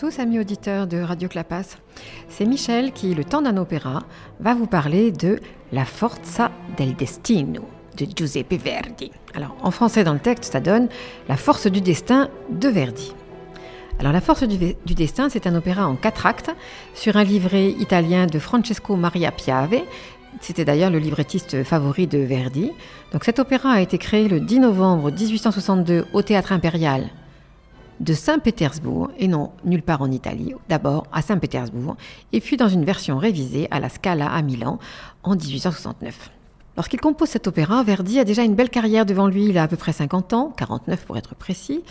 Tous, amis auditeurs de Radio Clapas. C'est Michel qui, le temps d'un opéra, va vous parler de La Forza del Destino de Giuseppe Verdi. Alors, en français, dans le texte, ça donne La force du destin de Verdi. Alors, La force du, du destin, c'est un opéra en quatre actes sur un livret italien de Francesco Maria Piave. C'était d'ailleurs le librettiste favori de Verdi. Donc, cet opéra a été créé le 10 novembre 1862 au Théâtre Impérial de Saint-Pétersbourg, et non nulle part en Italie, d'abord à Saint-Pétersbourg, et puis dans une version révisée à la Scala à Milan en 1869. Lorsqu'il compose cet opéra, Verdi a déjà une belle carrière devant lui, il a à peu près 50 ans, 49 pour être précis,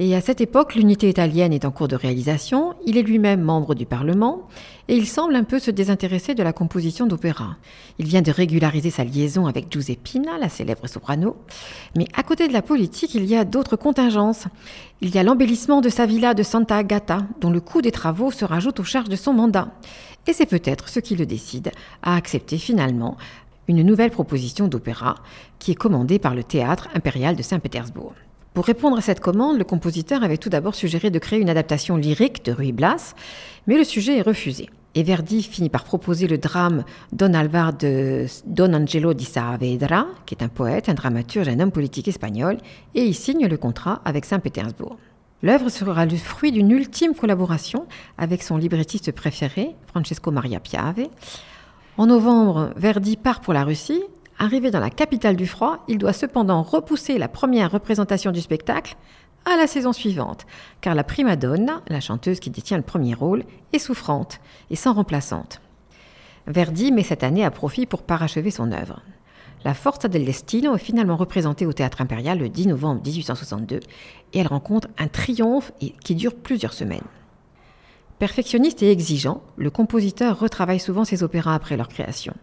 et à cette époque, l'unité italienne est en cours de réalisation, il est lui-même membre du Parlement, et il semble un peu se désintéresser de la composition d'opéra. Il vient de régulariser sa liaison avec Giuseppina, la célèbre soprano, mais à côté de la politique, il y a d'autres contingences. Il y a l'embellissement de sa villa de Santa Agata, dont le coût des travaux se rajoute aux charges de son mandat. Et c'est peut-être ce qui le décide à accepter finalement une nouvelle proposition d'opéra qui est commandée par le théâtre impérial de Saint-Pétersbourg. Pour répondre à cette commande, le compositeur avait tout d'abord suggéré de créer une adaptation lyrique de Ruy Blas, mais le sujet est refusé. Et Verdi finit par proposer le drame Don Alvar de Don Angelo di Saavedra, qui est un poète, un dramaturge, un homme politique espagnol, et il signe le contrat avec Saint-Pétersbourg. L'œuvre sera le fruit d'une ultime collaboration avec son librettiste préféré, Francesco Maria Piave. En novembre, Verdi part pour la Russie Arrivé dans la capitale du froid, il doit cependant repousser la première représentation du spectacle à la saison suivante, car la prima donna, la chanteuse qui détient le premier rôle, est souffrante et sans remplaçante. Verdi met cette année à profit pour parachever son œuvre. La Forza del Destino est finalement représentée au Théâtre Impérial le 10 novembre 1862 et elle rencontre un triomphe qui dure plusieurs semaines. Perfectionniste et exigeant, le compositeur retravaille souvent ses opéras après leur création.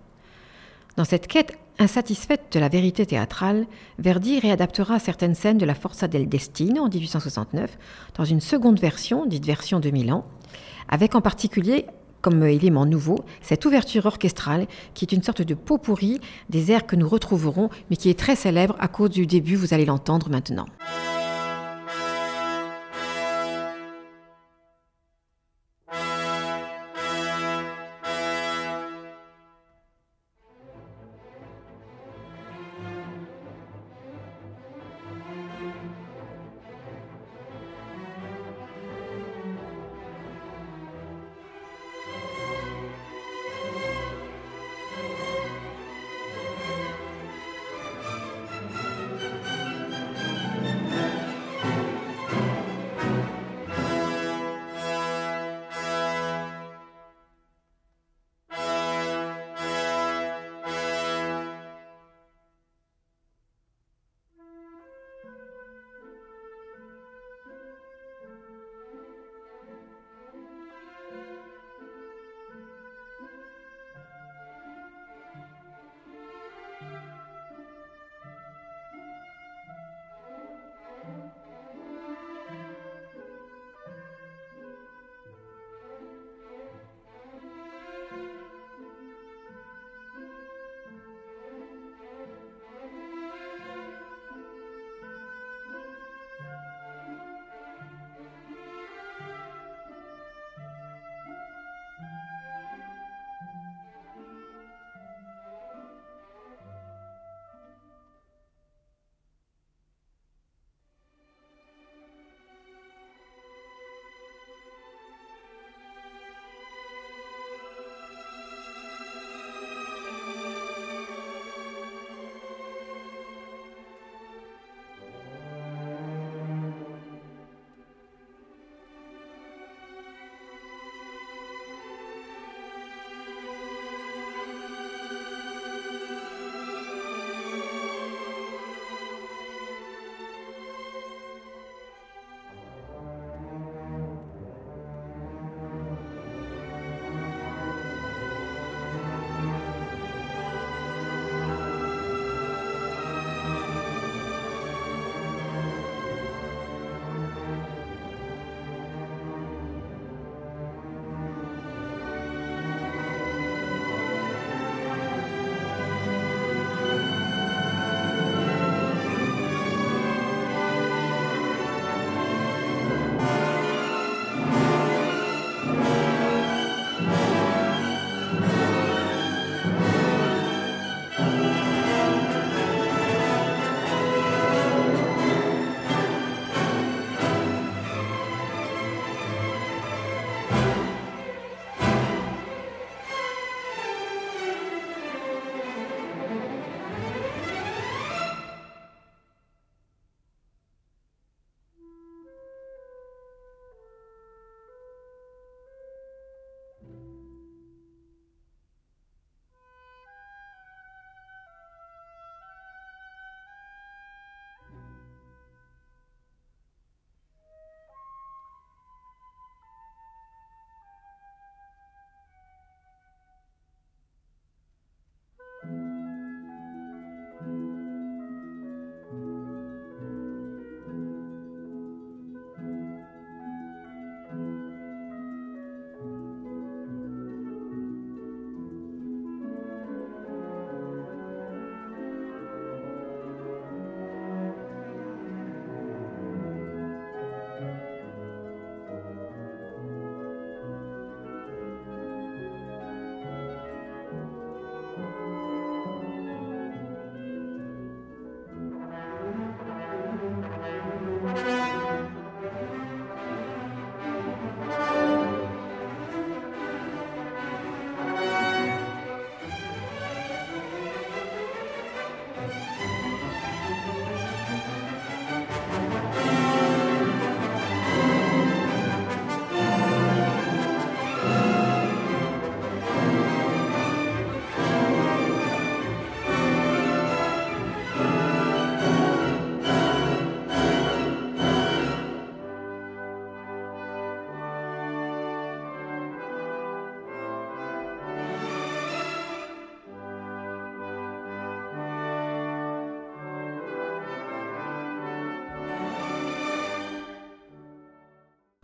Dans cette quête insatisfaite de la vérité théâtrale, Verdi réadaptera certaines scènes de la Forza del Destino en 1869 dans une seconde version, dite version de Milan, avec en particulier comme élément nouveau cette ouverture orchestrale qui est une sorte de pot pourri des airs que nous retrouverons mais qui est très célèbre à cause du début, vous allez l'entendre maintenant.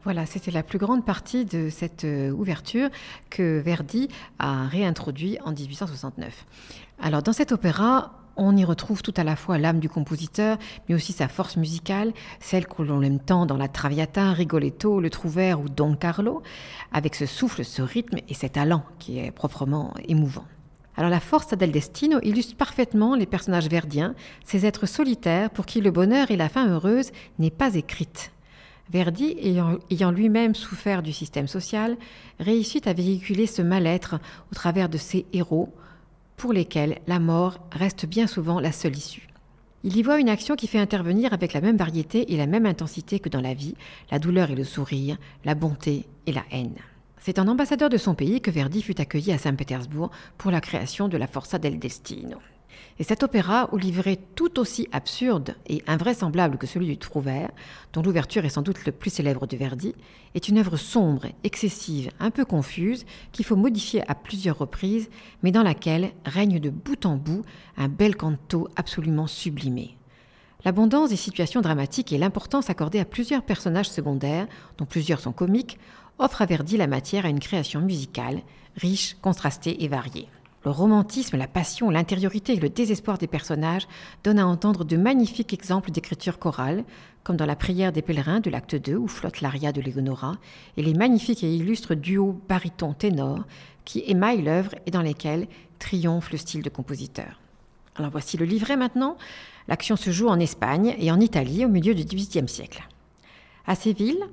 Voilà, c'était la plus grande partie de cette euh, ouverture que Verdi a réintroduit en 1869. Alors dans cet opéra, on y retrouve tout à la fois l'âme du compositeur, mais aussi sa force musicale, celle que l'on aime tant dans la Traviata, Rigoletto, le Trouvert ou Don Carlo, avec ce souffle, ce rythme et cet talent qui est proprement émouvant. Alors la force del destino illustre parfaitement les personnages verdiens, ces êtres solitaires pour qui le bonheur et la fin heureuse n'est pas écrite. Verdi, ayant, lui-même souffert du système social, réussit à véhiculer ce mal-être au travers de ses héros, pour lesquels la mort reste bien souvent la seule issue. Il y voit une action qui fait intervenir avec la même variété et la même intensité que dans la vie, la douleur et le sourire, la bonté et la haine. C'est en ambassadeur de son pays que Verdi fut accueilli à Saint-Pétersbourg pour la création de la Forza del Destino. Et cet opéra, au livret tout aussi absurde et invraisemblable que celui du Trouvert, dont l'ouverture est sans doute le plus célèbre de Verdi, est une œuvre sombre, excessive, un peu confuse, qu'il faut modifier à plusieurs reprises, mais dans laquelle règne de bout en bout un bel canto absolument sublimé. L'abondance des situations dramatiques et l'importance accordée à plusieurs personnages secondaires, dont plusieurs sont comiques, offrent à Verdi la matière à une création musicale, riche, contrastée et variée. Le romantisme, la passion, l'intériorité et le désespoir des personnages donnent à entendre de magnifiques exemples d'écriture chorale, comme dans la prière des pèlerins de l'acte 2 où flotte l'aria de Léonora, et les magnifiques et illustres duos baryton-ténor qui émaillent l'œuvre et dans lesquels triomphe le style de compositeur. Alors voici le livret maintenant. L'action se joue en Espagne et en Italie au milieu du XVIIIe siècle. À Séville,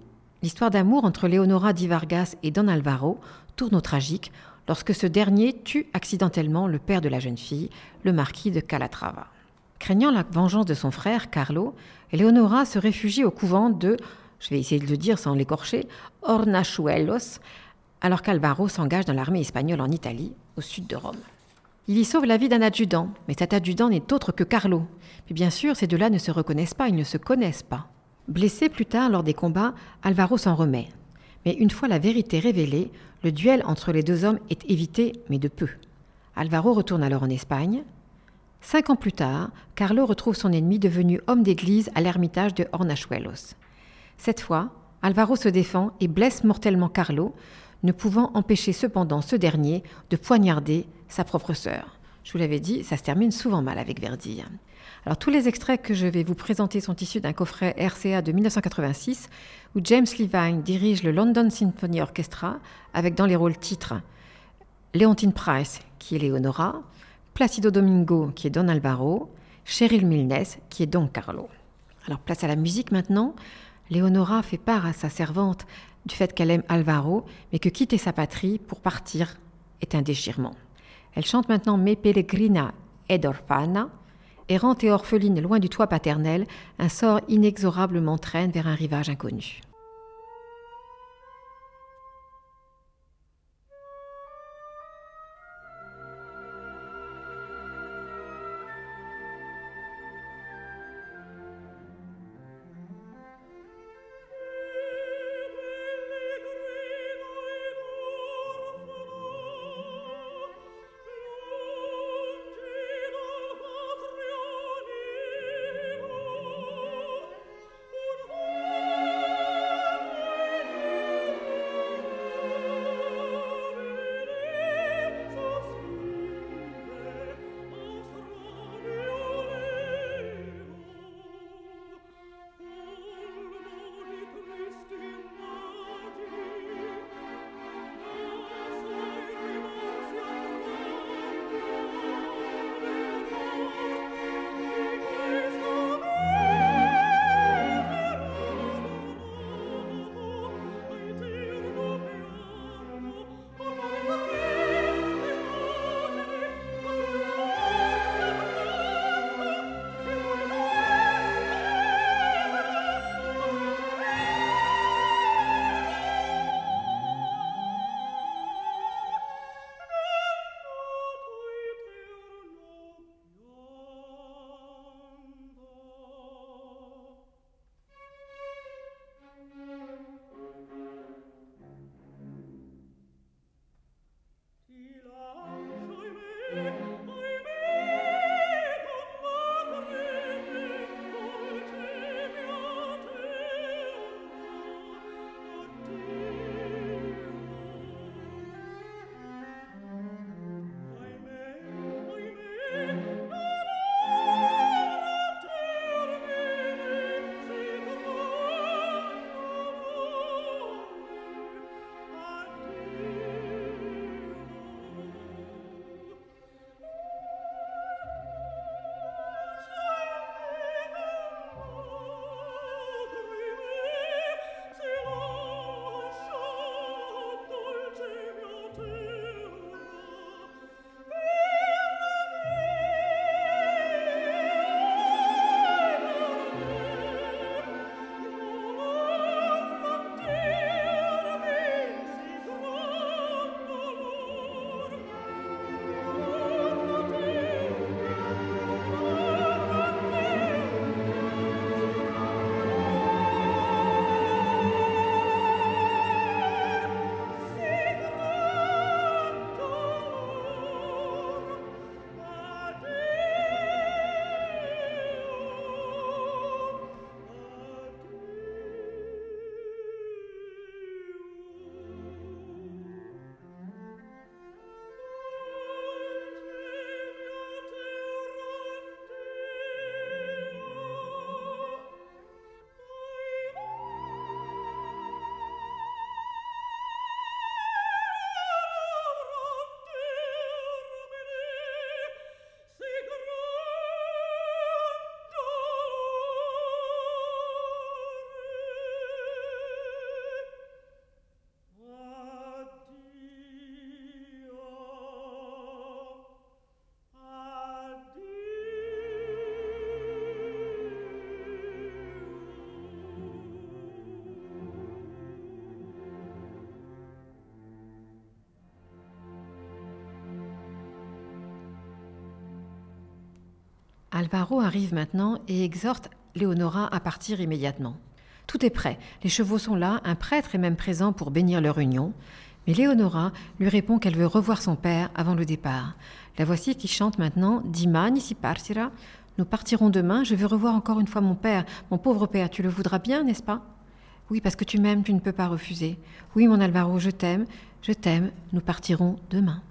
l'histoire d'amour entre Leonora di Vargas et Don Alvaro tourne au tragique lorsque ce dernier tue accidentellement le père de la jeune fille, le marquis de Calatrava. Craignant la vengeance de son frère, Carlo, Eleonora se réfugie au couvent de, je vais essayer de le dire sans l'écorcher, Hornachuelos, alors qu'Alvaro s'engage dans l'armée espagnole en Italie, au sud de Rome. Il y sauve la vie d'un adjudant, mais cet adjudant n'est autre que Carlo. Mais bien sûr, ces deux-là ne se reconnaissent pas, ils ne se connaissent pas. Blessé plus tard lors des combats, Alvaro s'en remet. Mais une fois la vérité révélée, le duel entre les deux hommes est évité, mais de peu. Alvaro retourne alors en Espagne. Cinq ans plus tard, Carlo retrouve son ennemi devenu homme d'église à l'ermitage de Hornachuelos. Cette fois, Alvaro se défend et blesse mortellement Carlo, ne pouvant empêcher cependant ce dernier de poignarder sa propre sœur. Je vous l'avais dit, ça se termine souvent mal avec Verdi. Alors tous les extraits que je vais vous présenter sont issus d'un coffret RCA de 1986 où James Levine dirige le London Symphony Orchestra avec dans les rôles titres Leontine Price qui est Leonora, Placido Domingo qui est Don Alvaro, Cheryl Milnes qui est Don Carlo. Alors place à la musique maintenant. Leonora fait part à sa servante du fait qu'elle aime Alvaro, mais que quitter sa patrie pour partir est un déchirement. Elle chante maintenant Me Pellegrina ed Orfana, Errante et orpheline loin du toit paternel, un sort inexorable m'entraîne vers un rivage inconnu. Alvaro arrive maintenant et exhorte Léonora à partir immédiatement. Tout est prêt, les chevaux sont là, un prêtre est même présent pour bénir leur union, mais Léonora lui répond qu'elle veut revoir son père avant le départ. La voici qui chante maintenant Dimani si partira. Nous partirons demain, je veux revoir encore une fois mon père. Mon pauvre père, tu le voudras bien, n'est-ce pas? Oui, parce que tu m'aimes, tu ne peux pas refuser. Oui, mon Alvaro, je t'aime, je t'aime, nous partirons demain.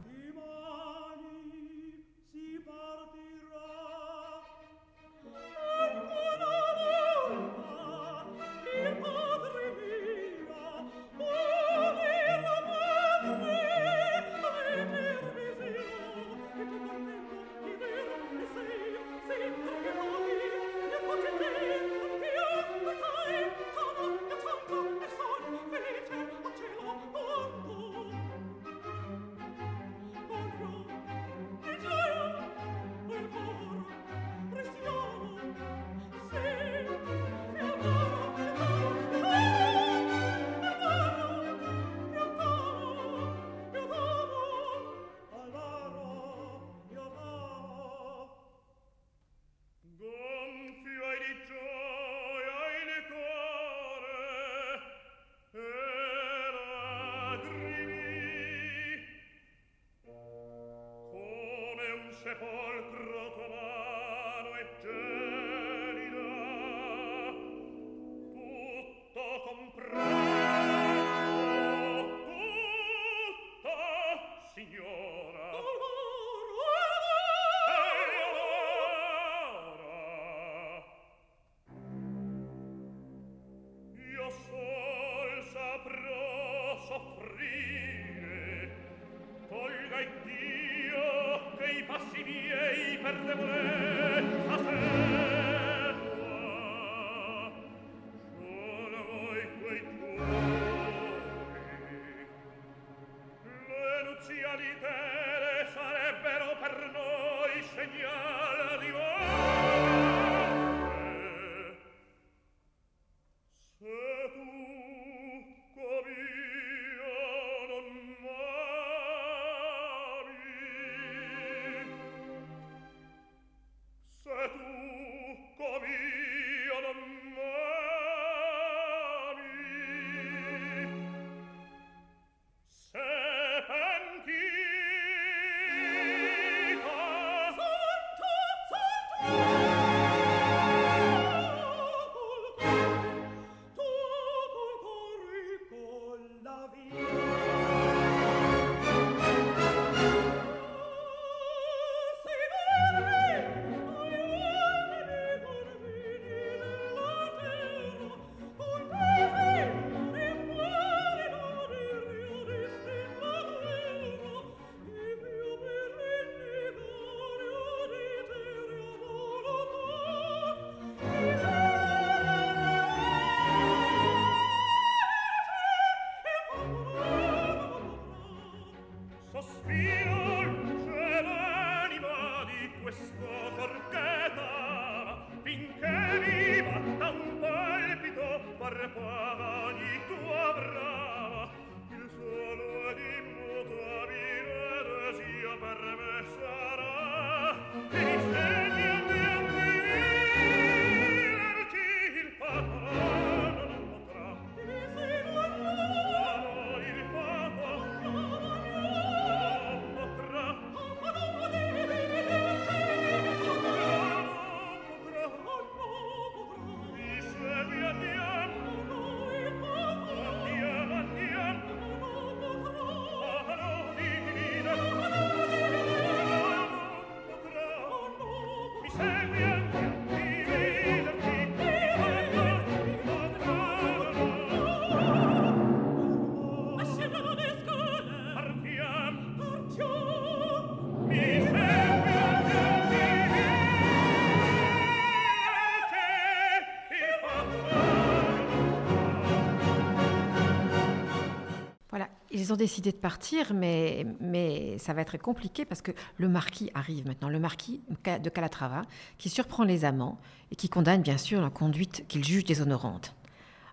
Ils ont décidé de partir, mais, mais ça va être compliqué parce que le marquis arrive maintenant, le marquis de Calatrava, qui surprend les amants et qui condamne bien sûr la conduite qu'il juge déshonorante.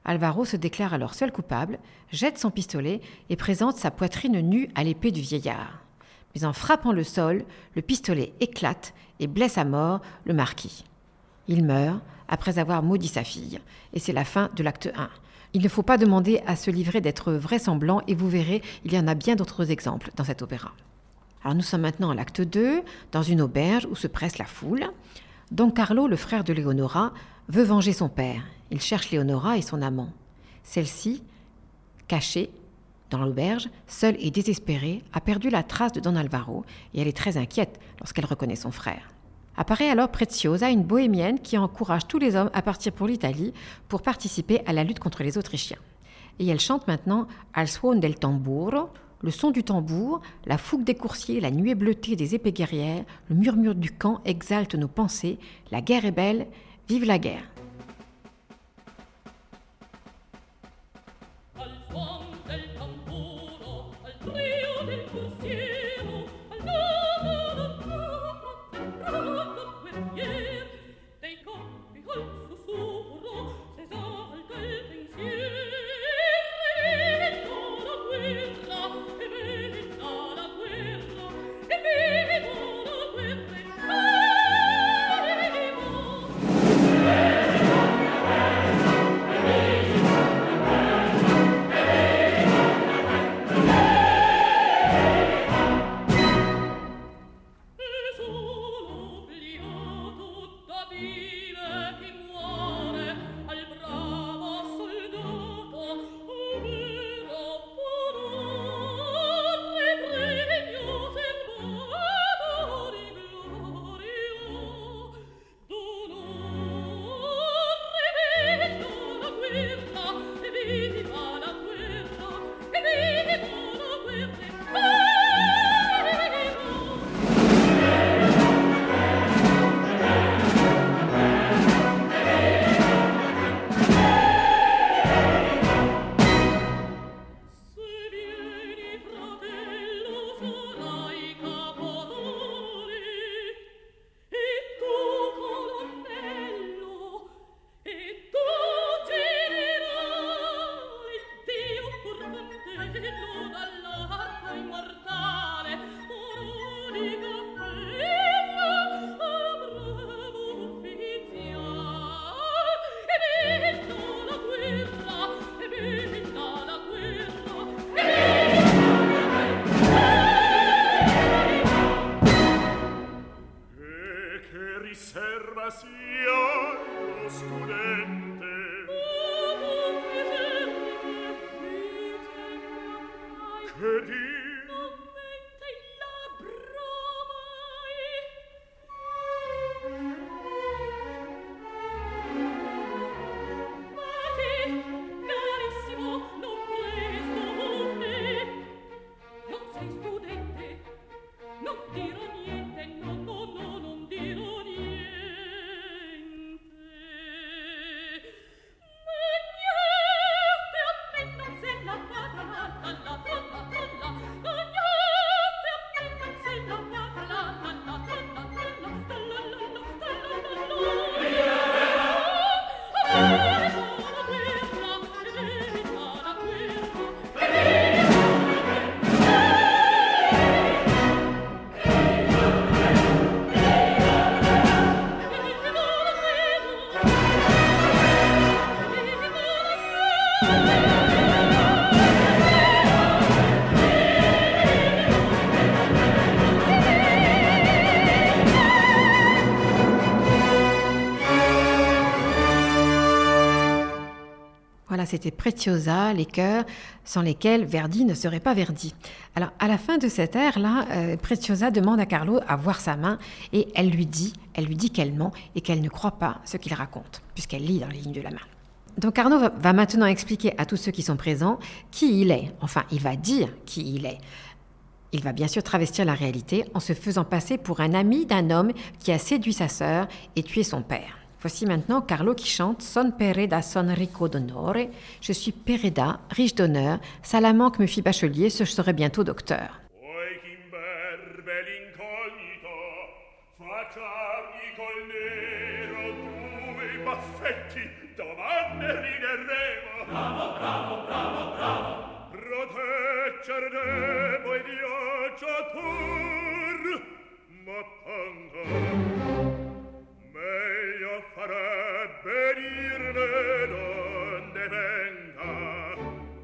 Alvaro se déclare alors seul coupable, jette son pistolet et présente sa poitrine nue à l'épée du vieillard. Mais en frappant le sol, le pistolet éclate et blesse à mort le marquis. Il meurt après avoir maudit sa fille, et c'est la fin de l'acte 1. Il ne faut pas demander à se livrer d'être vraisemblant, et vous verrez, il y en a bien d'autres exemples dans cet opéra. Alors nous sommes maintenant à l'acte 2, dans une auberge où se presse la foule. Don Carlo, le frère de Leonora, veut venger son père. Il cherche Leonora et son amant. Celle-ci, cachée dans l'auberge, seule et désespérée, a perdu la trace de Don Alvaro et elle est très inquiète lorsqu'elle reconnaît son frère. Apparaît alors Preziosa, une bohémienne qui encourage tous les hommes à partir pour l'Italie pour participer à la lutte contre les Autrichiens. Et elle chante maintenant Al suon del tamburo, le son du tambour, la fougue des coursiers, la nuée bleutée des épées guerrières, le murmure du camp exalte nos pensées. La guerre est belle, vive la guerre. Hedi c'était Preziosa, les chœurs, sans lesquels Verdi ne serait pas Verdi. Alors, à la fin de cette ère-là, euh, Preziosa demande à Carlo à voir sa main et elle lui dit, elle lui dit qu'elle ment et qu'elle ne croit pas ce qu'il raconte, puisqu'elle lit dans les lignes de la main. Donc Carlo va maintenant expliquer à tous ceux qui sont présents qui il est. Enfin, il va dire qui il est. Il va bien sûr travestir la réalité en se faisant passer pour un ami d'un homme qui a séduit sa sœur et tué son père. Voici maintenant Carlo qui chante Son Pereda son rico d'onore. Je suis Pereda, riche d'honneur. Salamanque me fit bachelier, je serai bientôt docteur. Bravo, bravo, bravo, bravo. protegger debo e viaggiator ma panga meglio farebbe dirne donde venga.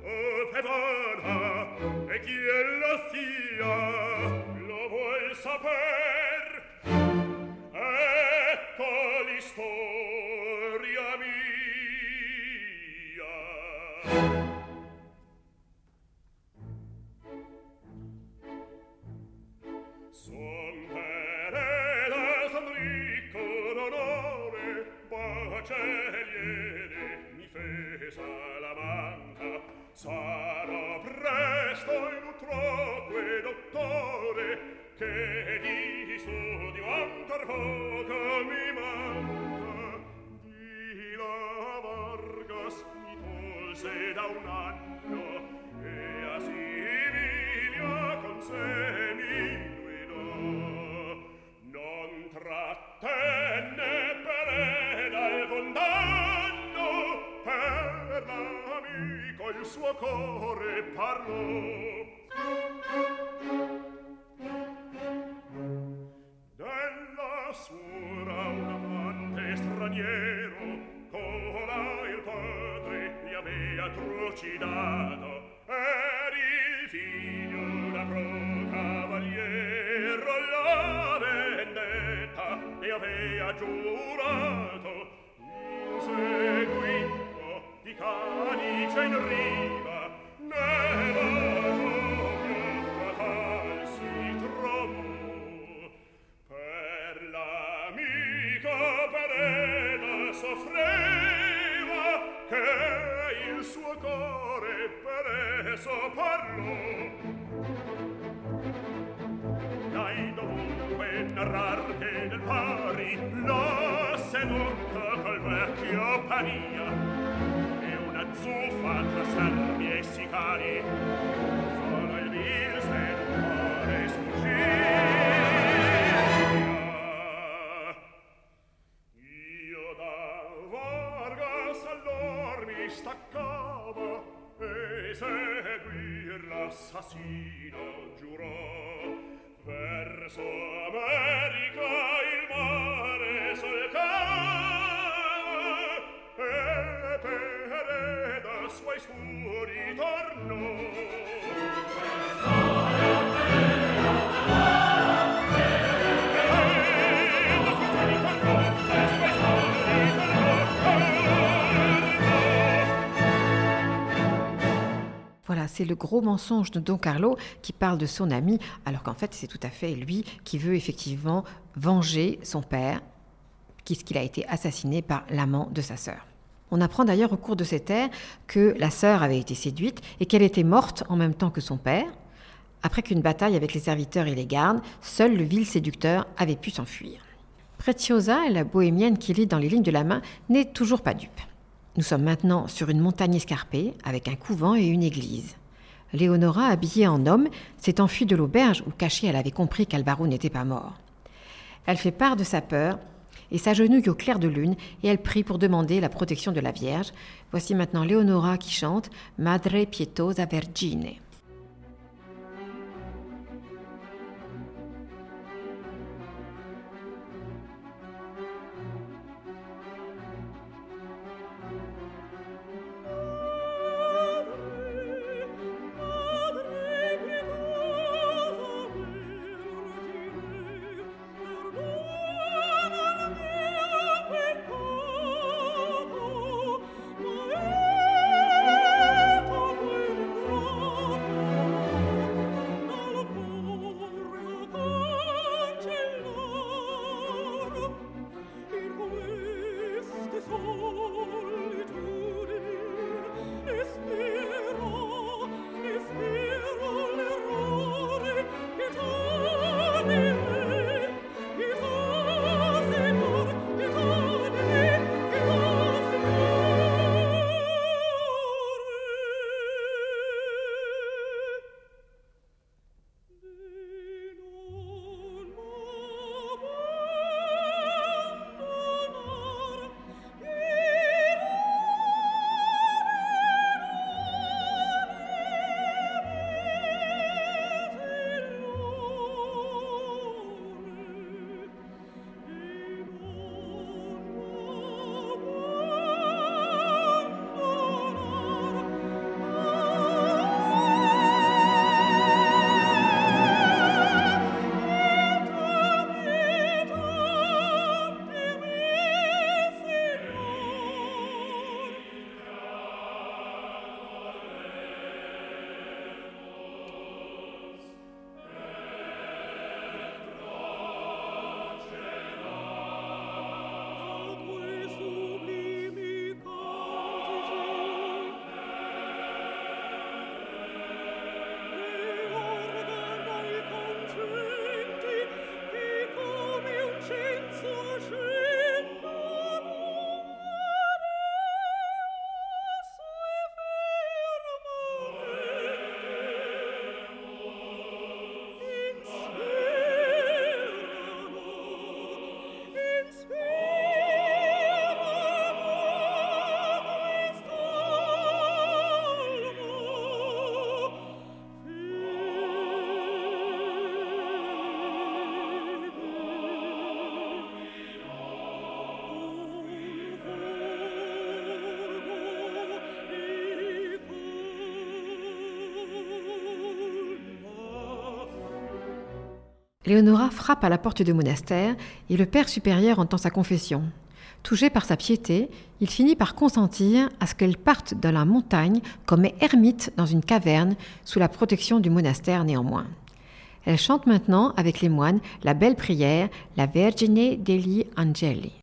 O fevana e chi ella sia lo vuol saper. Ecco l'istoria Salamanca sarò presto in un troque dottore che di studio ancor poco mi manca. Di la Vargas mi tolse da un anno e a Siviglia con sé mi guidò non tratte il suo core parlò della suora un amante straniero cola il padre gli avea trucidato ed il figlio da pro cavaliero la vendetta gli avea giurato. Seguì canice in riva nella gioia fatal si trovò. Per l'amico pereda soffreva che il suo core per esso parlò. Dai dovunque narrar che del pari lo seduta col vecchio pania su fatta salmi e sicari sono il virus del cuore sfuggirà io da Vargas allor mi staccavo e seguir l'assassino giurò verso America. Voilà, c'est le gros mensonge de Don Carlo qui parle de son ami, alors qu'en fait c'est tout à fait lui qui veut effectivement venger son père, puisqu'il a été assassiné par l'amant de sa sœur. On apprend d'ailleurs au cours de cette ère que la sœur avait été séduite et qu'elle était morte en même temps que son père. Après qu'une bataille avec les serviteurs et les gardes, seul le vil séducteur avait pu s'enfuir. Preziosa, la bohémienne qui lit dans les lignes de la main, n'est toujours pas dupe. Nous sommes maintenant sur une montagne escarpée, avec un couvent et une église. Léonora, habillée en homme, s'est enfuie de l'auberge où cachée elle avait compris qu'Alvaro n'était pas mort. Elle fait part de sa peur et s'agenouille au clair de lune et elle prie pour demander la protection de la Vierge. Voici maintenant Léonora qui chante Madre pietosa Vergine. Léonora frappe à la porte du monastère et le père supérieur entend sa confession. Touché par sa piété, il finit par consentir à ce qu'elle parte dans la montagne comme ermite dans une caverne sous la protection du monastère néanmoins. Elle chante maintenant avec les moines la belle prière, la Vergine degli Angeli.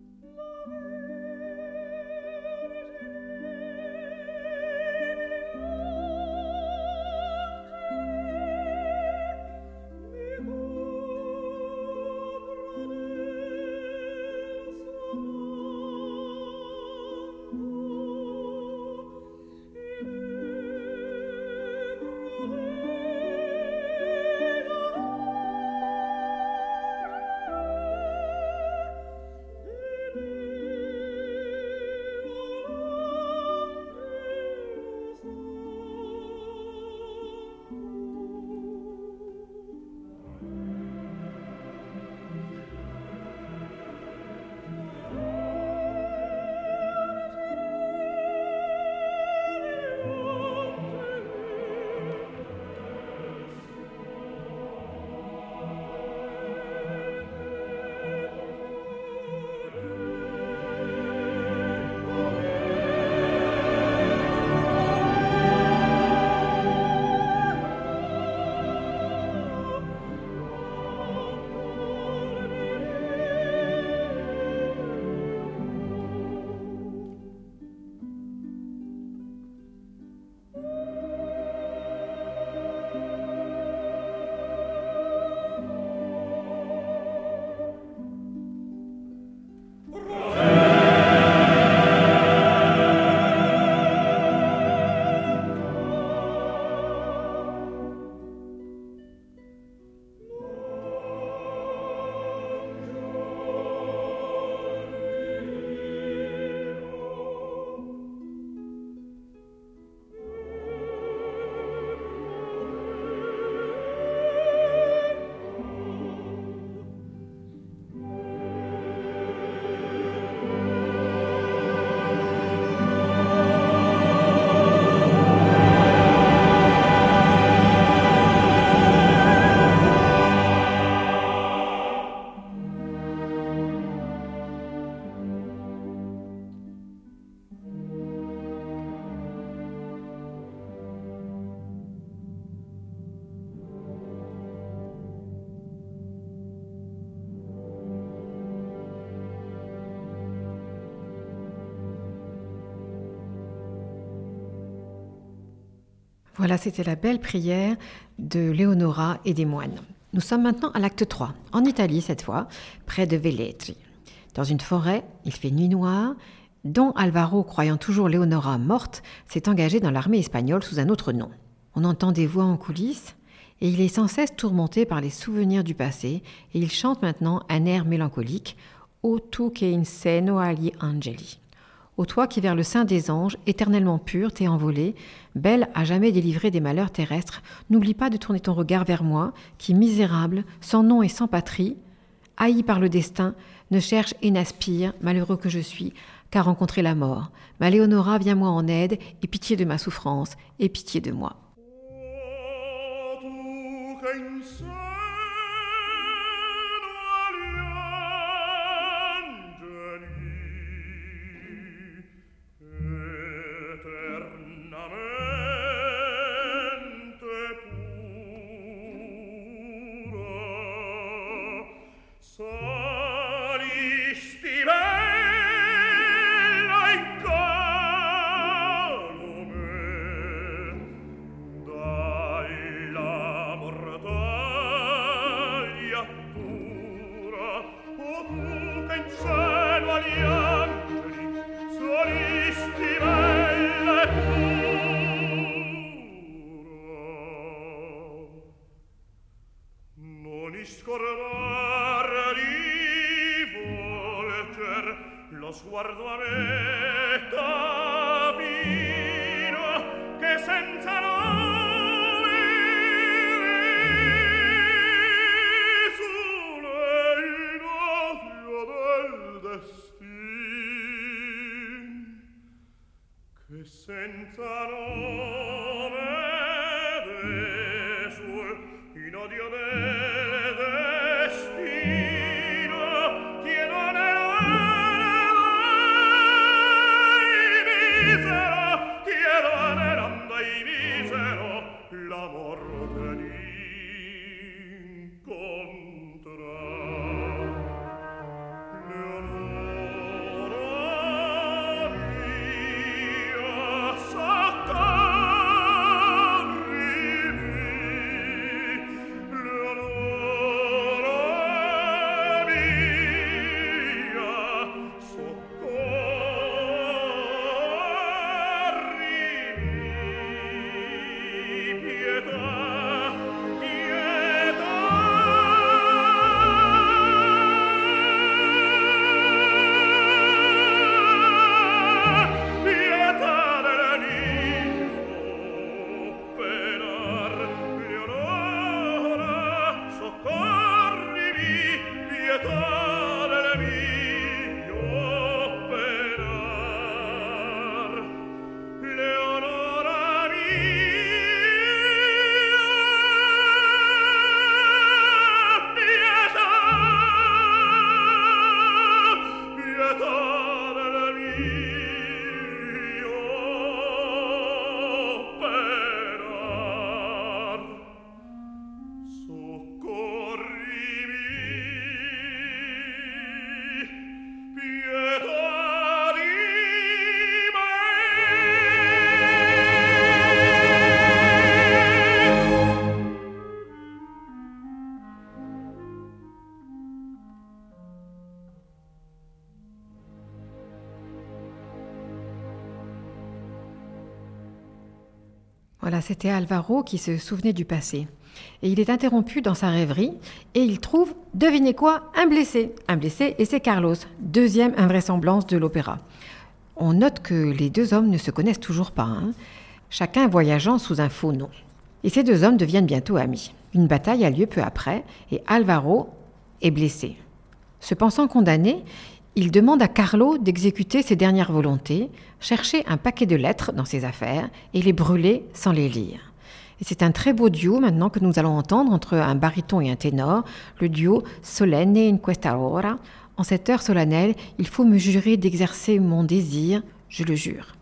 Voilà, c'était la belle prière de Léonora et des moines. Nous sommes maintenant à l'acte 3, en Italie cette fois, près de Velletri. Dans une forêt, il fait nuit noire. Don Alvaro, croyant toujours Léonora morte, s'est engagé dans l'armée espagnole sous un autre nom. On entend des voix en coulisses, et il est sans cesse tourmenté par les souvenirs du passé, et il chante maintenant un air mélancolique, O tu che in seno agli angeli. Ô toi qui vers le sein des anges, éternellement pur, t'es envolé, belle à jamais délivrée des malheurs terrestres, n'oublie pas de tourner ton regard vers moi, qui, misérable, sans nom et sans patrie, haï par le destin, ne cherche et n'aspire, malheureux que je suis, qu'à rencontrer la mort. Ma Léonora, viens-moi en aide, et pitié de ma souffrance, et pitié de moi. C'était Alvaro qui se souvenait du passé. Et il est interrompu dans sa rêverie et il trouve, devinez quoi, un blessé. Un blessé et c'est Carlos, deuxième invraisemblance de l'opéra. On note que les deux hommes ne se connaissent toujours pas, hein. chacun voyageant sous un faux nom. Et ces deux hommes deviennent bientôt amis. Une bataille a lieu peu après et Alvaro est blessé. Se pensant condamné, il demande à Carlo d'exécuter ses dernières volontés, chercher un paquet de lettres dans ses affaires et les brûler sans les lire. Et c'est un très beau duo maintenant que nous allons entendre entre un baryton et un ténor, le duo Solenne in questa hora. En cette heure solennelle, il faut me jurer d'exercer mon désir, je le jure.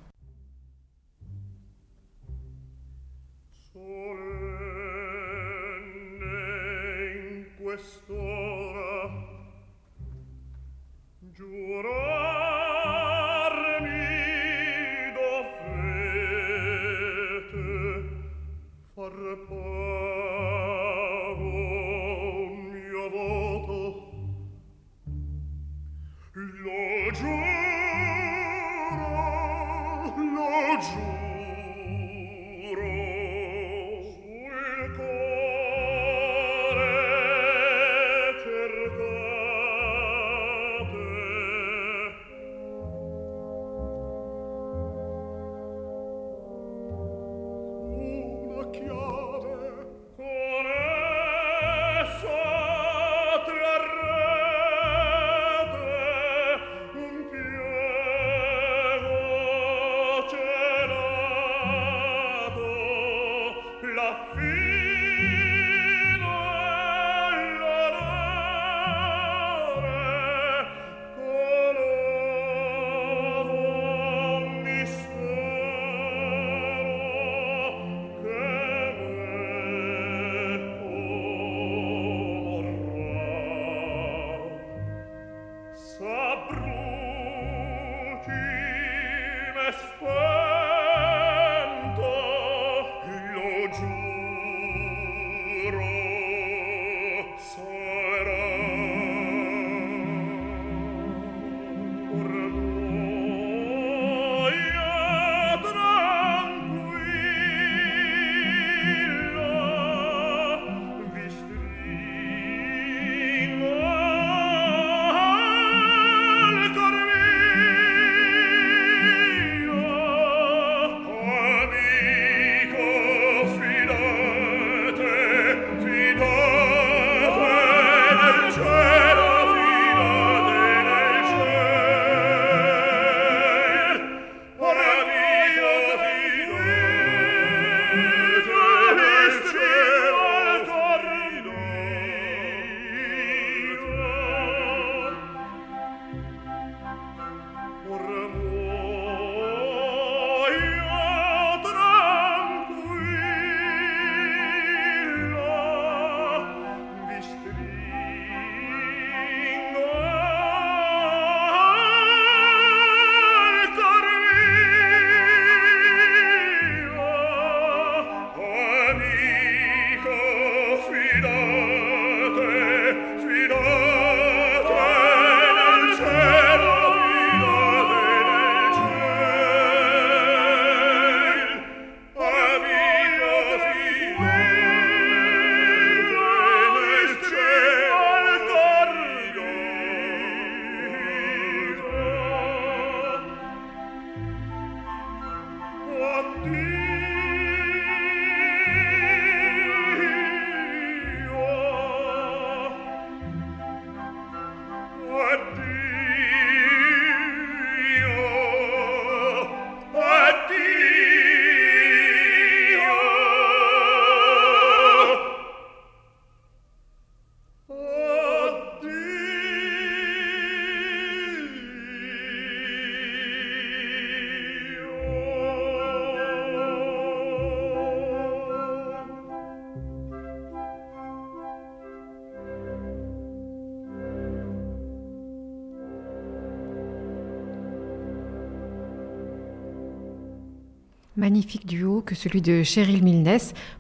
Magnifique duo que celui de Cheryl Milnes,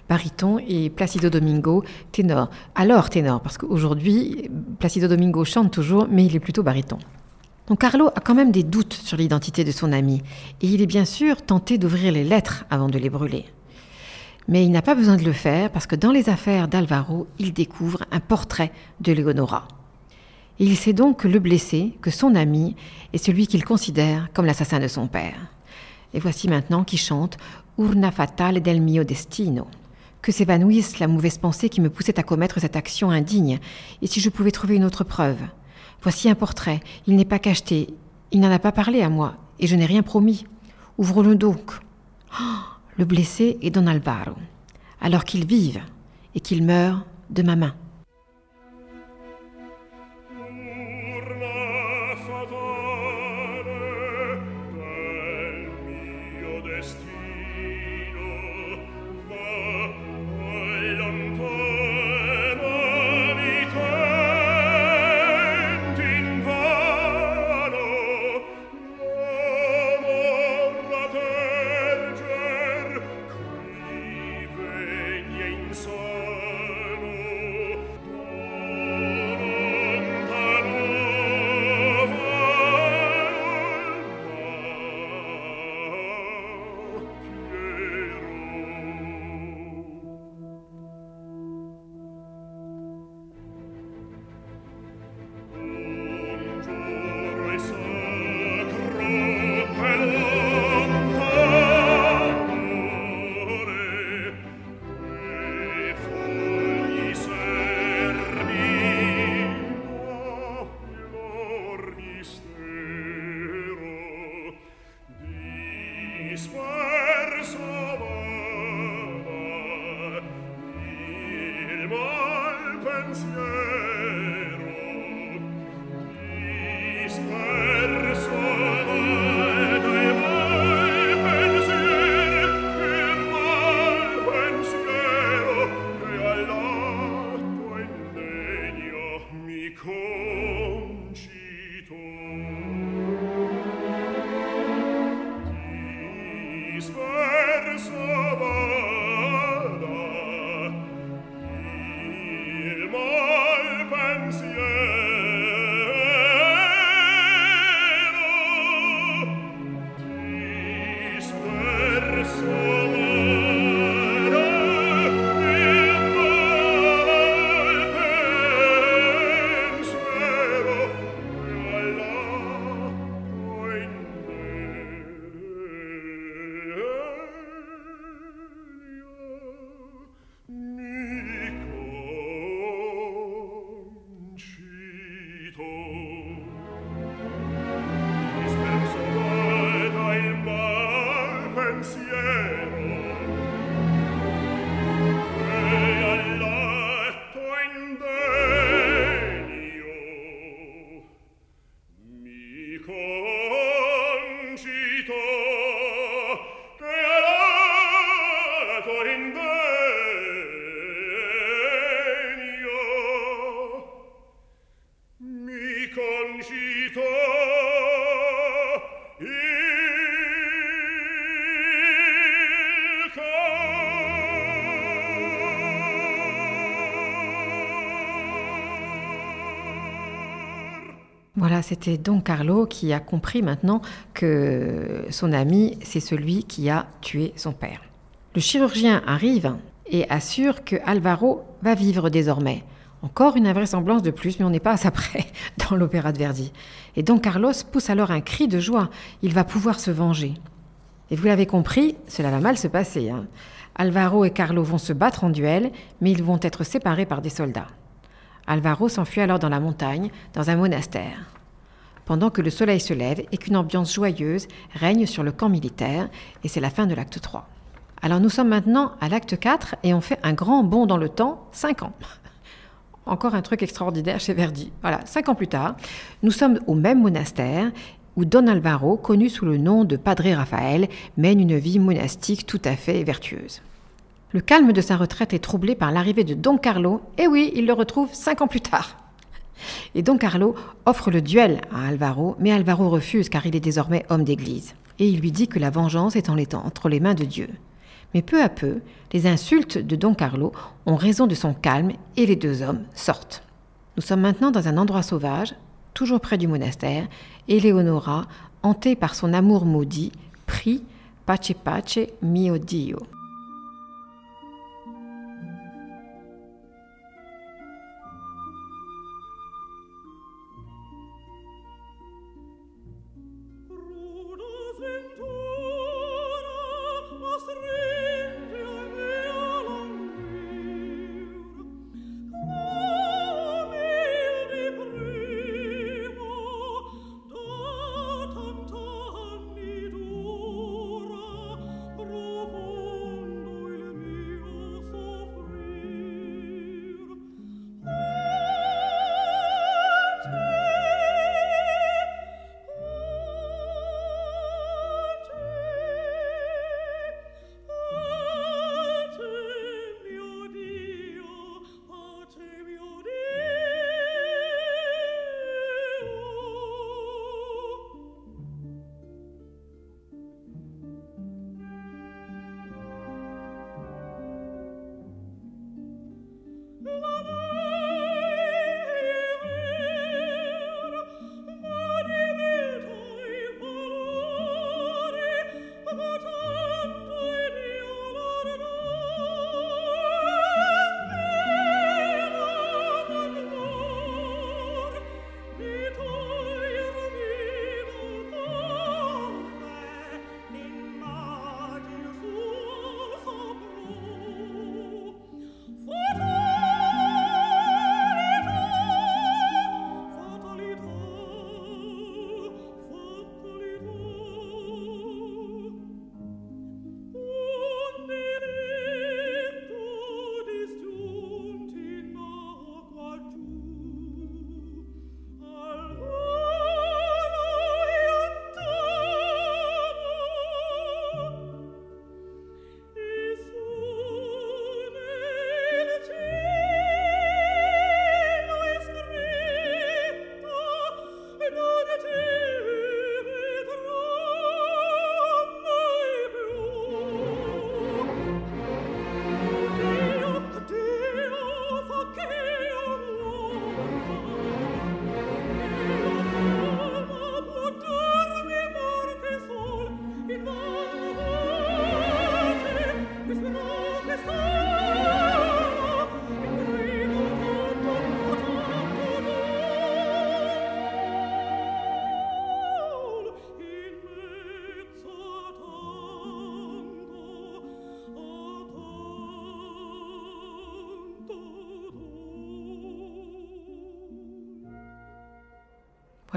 baryton, et Placido Domingo, ténor. Alors ténor, parce qu'aujourd'hui, Placido Domingo chante toujours, mais il est plutôt baryton. Donc Carlo a quand même des doutes sur l'identité de son ami, et il est bien sûr tenté d'ouvrir les lettres avant de les brûler. Mais il n'a pas besoin de le faire parce que dans les affaires d'Alvaro, il découvre un portrait de Leonora. Et il sait donc que le blessé, que son ami, est celui qu'il considère comme l'assassin de son père. Et voici maintenant qui chante Urna fatale del mio destino. Que s'évanouisse la mauvaise pensée qui me poussait à commettre cette action indigne, et si je pouvais trouver une autre preuve? Voici un portrait, il n'est pas cacheté, il n'en a pas parlé à moi, et je n'ai rien promis. Ouvre-le donc. Oh, le blessé est Don Alvaro, alors qu'il vive et qu'il meure de ma main. Voilà, c'était Don Carlo qui a compris maintenant que son ami, c'est celui qui a tué son père. Le chirurgien arrive et assure que Alvaro va vivre désormais. Encore une invraisemblance de plus, mais on n'est pas à ça près dans l'opéra de Verdi. Et Don Carlos pousse alors un cri de joie. Il va pouvoir se venger. Et vous l'avez compris, cela va mal se passer. Hein. Alvaro et Carlo vont se battre en duel, mais ils vont être séparés par des soldats. Alvaro s'enfuit alors dans la montagne, dans un monastère pendant que le soleil se lève et qu'une ambiance joyeuse règne sur le camp militaire, et c'est la fin de l'acte 3. Alors nous sommes maintenant à l'acte 4 et on fait un grand bond dans le temps, 5 ans. Encore un truc extraordinaire chez Verdi. Voilà, 5 ans plus tard, nous sommes au même monastère où Don Alvaro, connu sous le nom de Padre Raphaël, mène une vie monastique tout à fait vertueuse. Le calme de sa retraite est troublé par l'arrivée de Don Carlo, et oui, il le retrouve cinq ans plus tard. Et Don Carlo offre le duel à Alvaro, mais Alvaro refuse car il est désormais homme d'église. Et il lui dit que la vengeance est en entre les mains de Dieu. Mais peu à peu, les insultes de Don Carlo ont raison de son calme et les deux hommes sortent. Nous sommes maintenant dans un endroit sauvage, toujours près du monastère, et Leonora, hantée par son amour maudit, prie Pace pace mio Dio.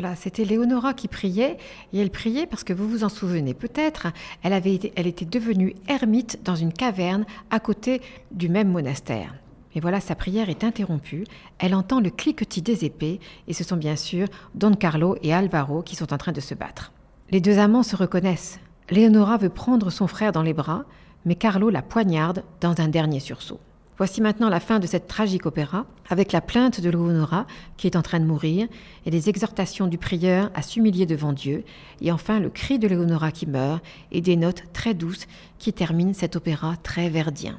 Voilà, c'était Léonora qui priait, et elle priait parce que vous vous en souvenez peut-être, elle, avait elle était devenue ermite dans une caverne à côté du même monastère. Mais voilà, sa prière est interrompue, elle entend le cliquetis des épées, et ce sont bien sûr Don Carlo et Alvaro qui sont en train de se battre. Les deux amants se reconnaissent. Léonora veut prendre son frère dans les bras, mais Carlo la poignarde dans un dernier sursaut. Voici maintenant la fin de cette tragique opéra, avec la plainte de Léonora qui est en train de mourir, et les exhortations du prieur à s'humilier devant Dieu, et enfin le cri de Léonora qui meurt, et des notes très douces qui terminent cet opéra très verdien.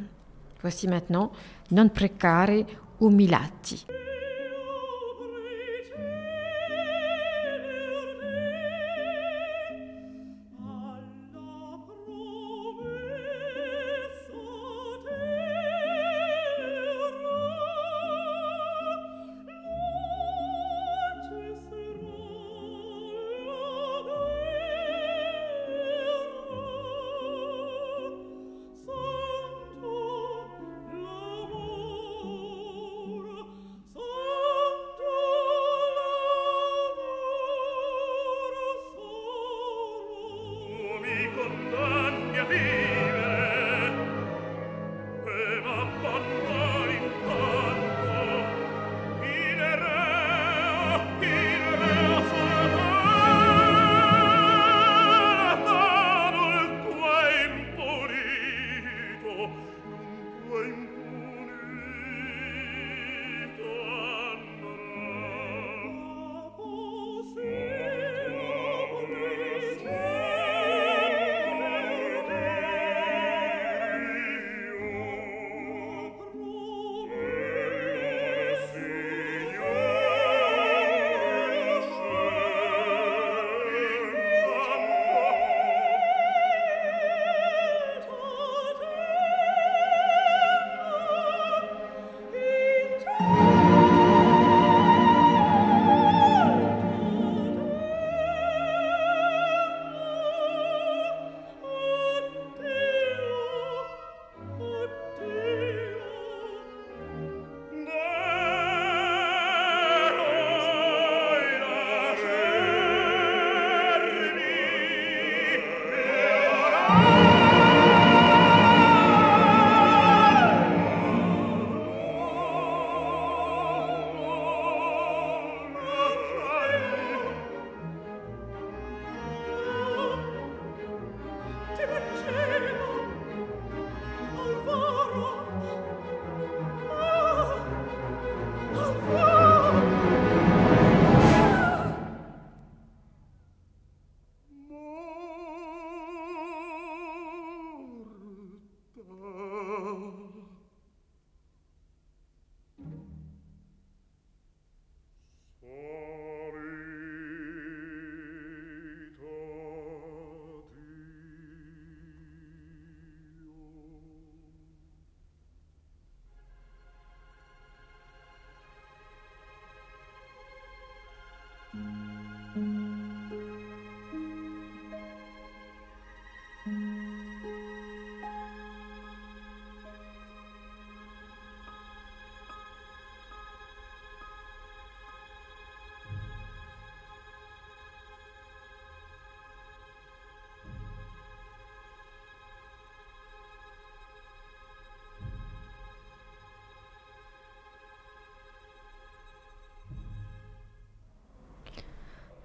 Voici maintenant Non precare umilati.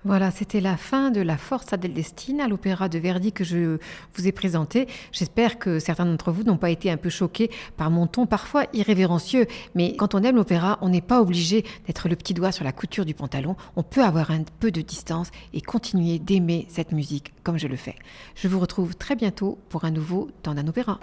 Voilà, c'était la fin de la Forza del Destino à l'opéra de Verdi que je vous ai présenté. J'espère que certains d'entre vous n'ont pas été un peu choqués par mon ton parfois irrévérencieux. Mais quand on aime l'opéra, on n'est pas obligé d'être le petit doigt sur la couture du pantalon. On peut avoir un peu de distance et continuer d'aimer cette musique comme je le fais. Je vous retrouve très bientôt pour un nouveau temps d'un opéra.